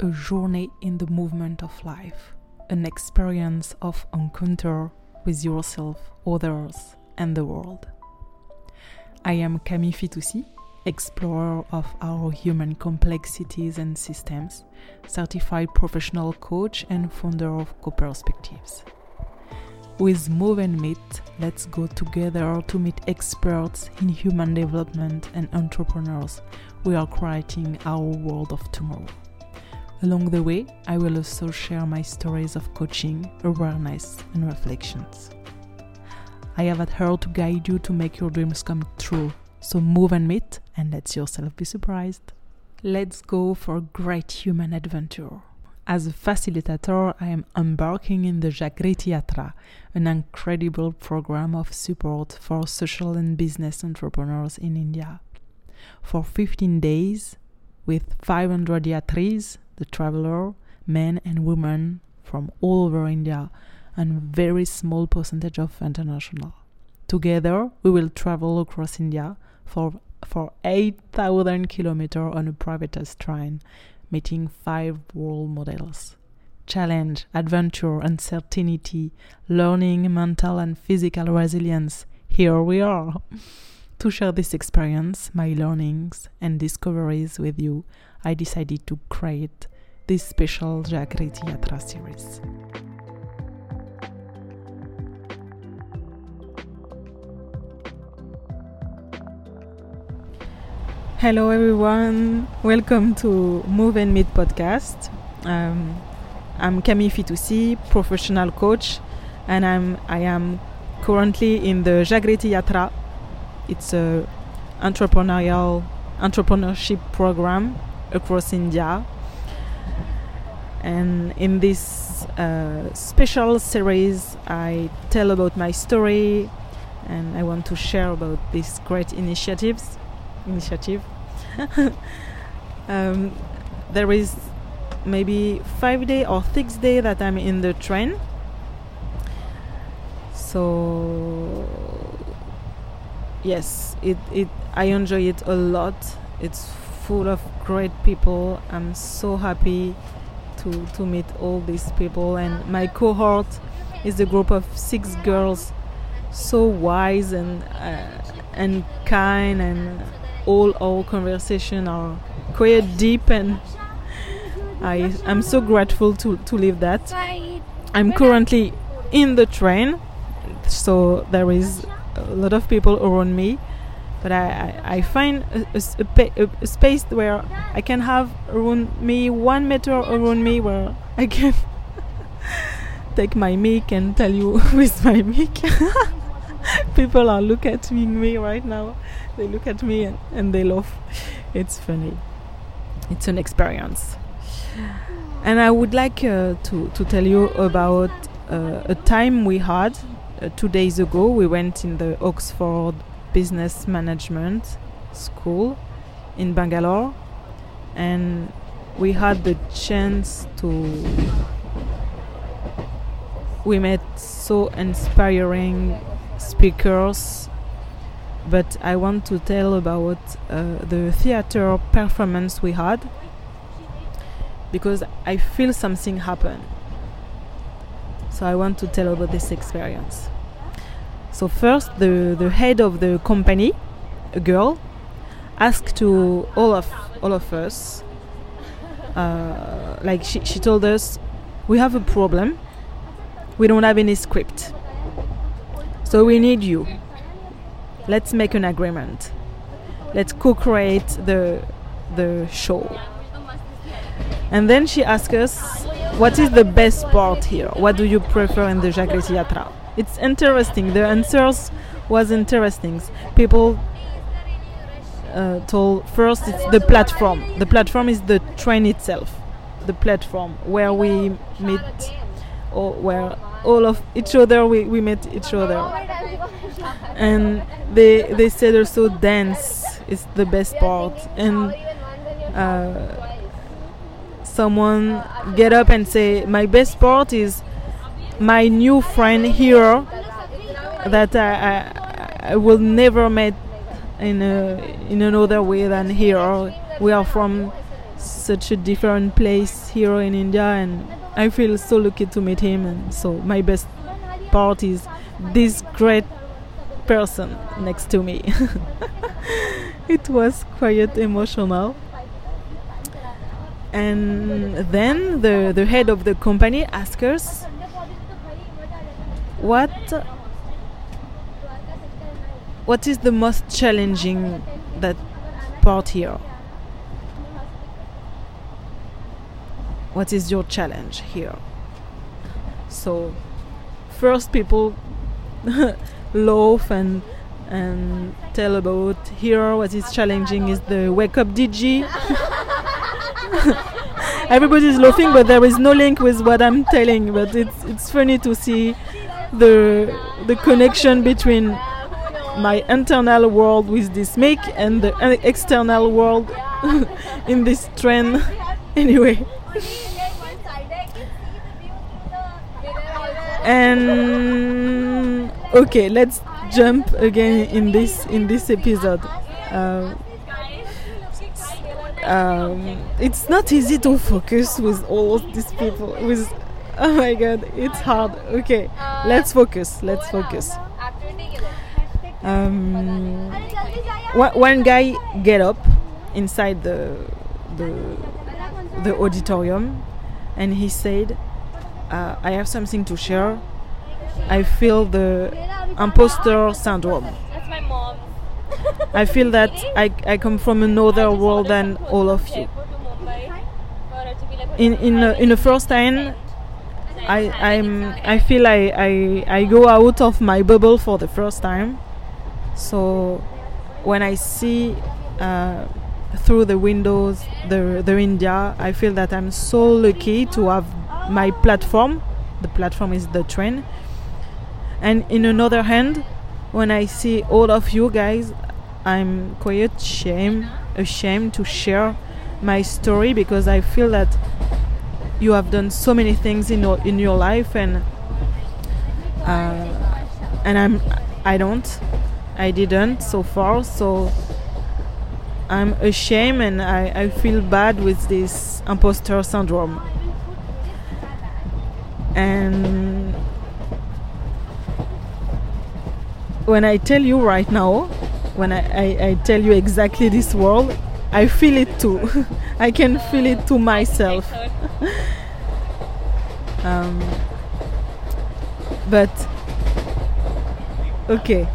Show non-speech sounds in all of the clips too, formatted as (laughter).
a journey in the movement of life, an experience of encounter with yourself, others, and the world. I am Camille Fitoussi, explorer of our human complexities and systems, certified professional coach, and founder of Co Perspectives. With Move and Meet, let's go together to meet experts in human development and entrepreneurs. We are creating our world of tomorrow. Along the way, I will also share my stories of coaching, awareness, and reflections. I have at heart to guide you to make your dreams come true. So move and meet and let yourself be surprised. Let's go for a great human adventure. As a facilitator, I am embarking in the Jagriti Yatra, an incredible program of support for social and business entrepreneurs in India. For 15 days, with 500 yatris, the traveler, men and women from all over India, and very small percentage of international. Together, we will travel across India for for 8,000 kilometers on a privatized train meeting five world models challenge, adventure, uncertainty, learning, mental and physical resilience. Here we are. (laughs) to share this experience, my learnings, and discoveries with you, I decided to create this special Jagriti Yatra series. Hello, everyone. Welcome to Move and Meet podcast. Um, I'm Camille Fitoussi, professional coach, and I'm I am currently in the Jagriti Yatra. It's a entrepreneurial entrepreneurship program across India. And in this uh, special series, I tell about my story, and I want to share about these great initiatives. Initiative. (laughs) um, there is maybe five day or six day that I'm in the train. So yes, it it I enjoy it a lot. It's full of great people. I'm so happy to to meet all these people and my cohort is a group of six girls so wise and uh, and kind and all our conversation are quite deep and (laughs) I I'm so grateful to to live that. I'm currently in the train, so there is a lot of people around me, but I I, I find a, a, a, space where I can have around me one meter around me where I can (laughs) take my mic and tell you (laughs) with my mic. (laughs) people are looking at me right now they look at me and, and they laugh. It's funny. It's an experience. And I would like uh, to, to tell you about uh, a time we had uh, two days ago. We went in the Oxford Business Management School in Bangalore and we had the chance to we met so inspiring speakers but I want to tell about uh, the theater performance we had because I feel something happen. So I want to tell about this experience. So first, the, the head of the company, a girl, asked to all of all of us, uh, like she, she told us, we have a problem. We don't have any script. So we need you. Let's make an agreement. Let's co-create the the show. And then she asked us what is the best part here? What do you prefer in the Jagriti Yatra it's interesting. The answers was interesting. People uh, told first it's the platform. The platform is the train itself. The platform where we meet or where all of each other we, we met each other. And they they said also dance is the best part. And uh, someone get up and say my best part is my new friend here that I, I, I will never meet in a, in another way than here we are from such a different place here in India, and I feel so lucky to meet him. And so my best part is this great person next to me. (laughs) it was quite emotional. And then the, the head of the company asked us what? What is the most challenging that part here? What is your challenge here? So first people (laughs) laugh and and tell about here what is challenging is the wake up dg (laughs) everybody's laughing but there is no link with what i'm telling but it's it's funny to see the the connection between my internal world with this mic and the external world (laughs) in this train (laughs) anyway. And okay let's jump again in this in this episode. Uh, um, it's not easy to focus with all of these people with oh my god it's hard. Okay let's focus let's focus. Um, one guy get up inside the the the auditorium and he said uh, I have something to share. I feel the imposter syndrome. I feel that I, I come from another world than all of you. In in uh, in the first time I I'm I feel I, I I go out of my bubble for the first time. So when I see uh, through the windows the the India, I feel that I'm so lucky to have my platform. The platform is the train. And in another hand, when I see all of you guys, I'm quite shame ashamed to share my story because I feel that you have done so many things in your in your life and uh, and I'm I don't I didn't so far so I'm ashamed and I, I feel bad with this imposter syndrome. And when I tell you right now when I, I, I tell you exactly this world I feel it too. (laughs) I can feel it to myself (laughs) um, but okay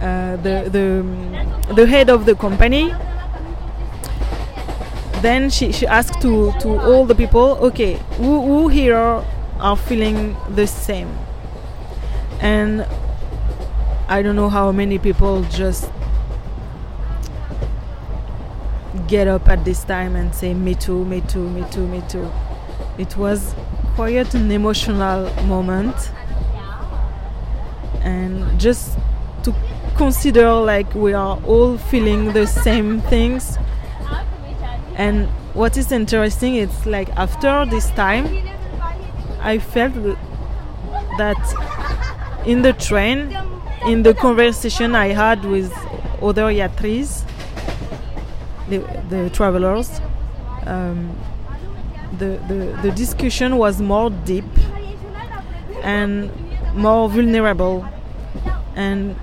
uh, the the the head of the company then she, she asked to, to all the people okay who, who here are feeling the same? And i don't know how many people just get up at this time and say me too me too me too me too. It was quite an emotional moment. And just to consider like we are all feeling the same things. And what is interesting it's like after this time i felt that in the train in the conversation i had with other yatris the, the travelers um, the, the, the discussion was more deep and more vulnerable. And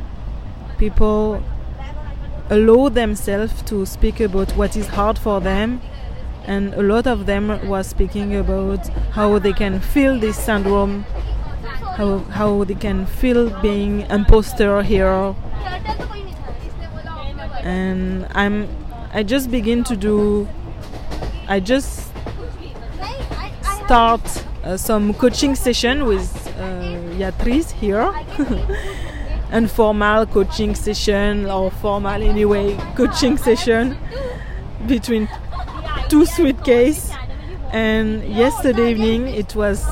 people allow themselves to speak about what is hard for them. And a lot of them was speaking about how they can feel this syndrome how, how they can feel being imposter here. And i'm i just begin to do i just start uh, some coaching session with uh, Yatris here. (laughs) Informal coaching session or formal anyway coaching session between two suitcases. And yesterday evening it was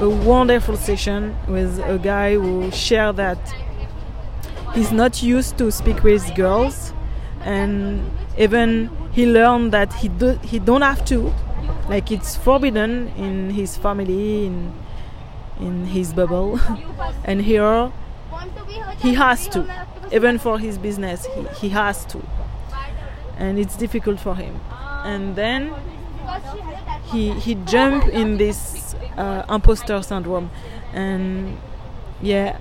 a wonderful session with a guy who shared that he's not used to speak with girls and even he learned that he do, he don't have to like it's forbidden in his family in in his bubble. (laughs) And here he has to. Even for his business he, he has to. And it's difficult for him. And then he he jumped in this uh, imposter syndrome, and yeah,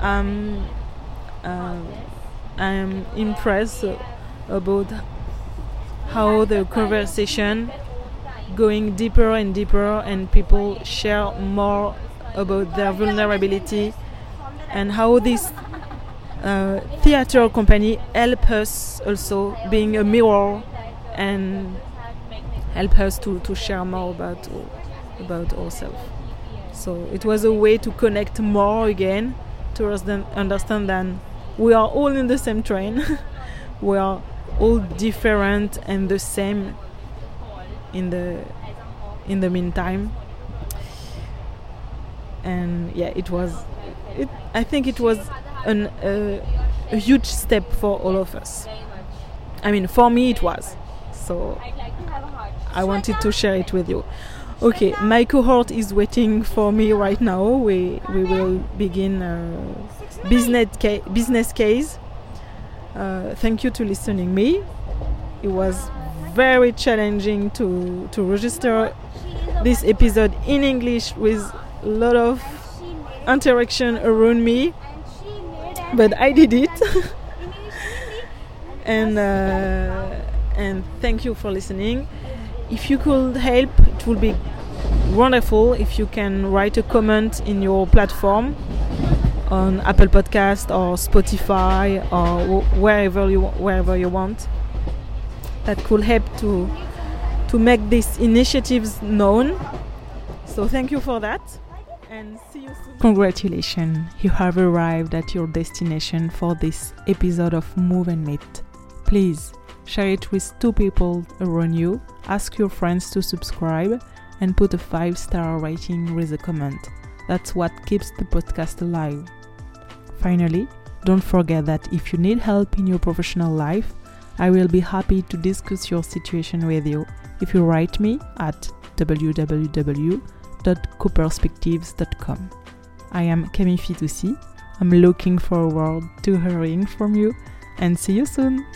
um, uh, I am impressed about how the conversation going deeper and deeper and people share more about their vulnerability and how this uh, theater company help us also being a mirror and help us to, to share more about about ourselves. So it was a way to connect more again to understand that we are all in the same train. (laughs) we are all different and the same in the in the meantime. And yeah, it was. It, I think it was an, uh, a huge step for all of us. I mean, for me it was. So I wanted to share it with you. Okay, my cohort is waiting for me right now. We we will begin a business ca- business case. Uh, thank you to listening me. It was very challenging to to register this episode in English with a lot of interaction around me but I did it. (laughs) and uh, and thank you for listening. If you could help, it would be wonderful if you can write a comment in your platform on Apple Podcast or Spotify or wherever you wherever you want. That could help to to make these initiatives known. So thank you for that and see you soon. Congratulations, you have arrived at your destination for this episode of Move and Meet. Please share it with two people around you, ask your friends to subscribe, and put a 5 star rating with a comment. That's what keeps the podcast alive. Finally, don't forget that if you need help in your professional life, I will be happy to discuss your situation with you if you write me at www www.coperspectives.com. I am Camille Fitoussi. I'm looking forward to hearing from you and see you soon.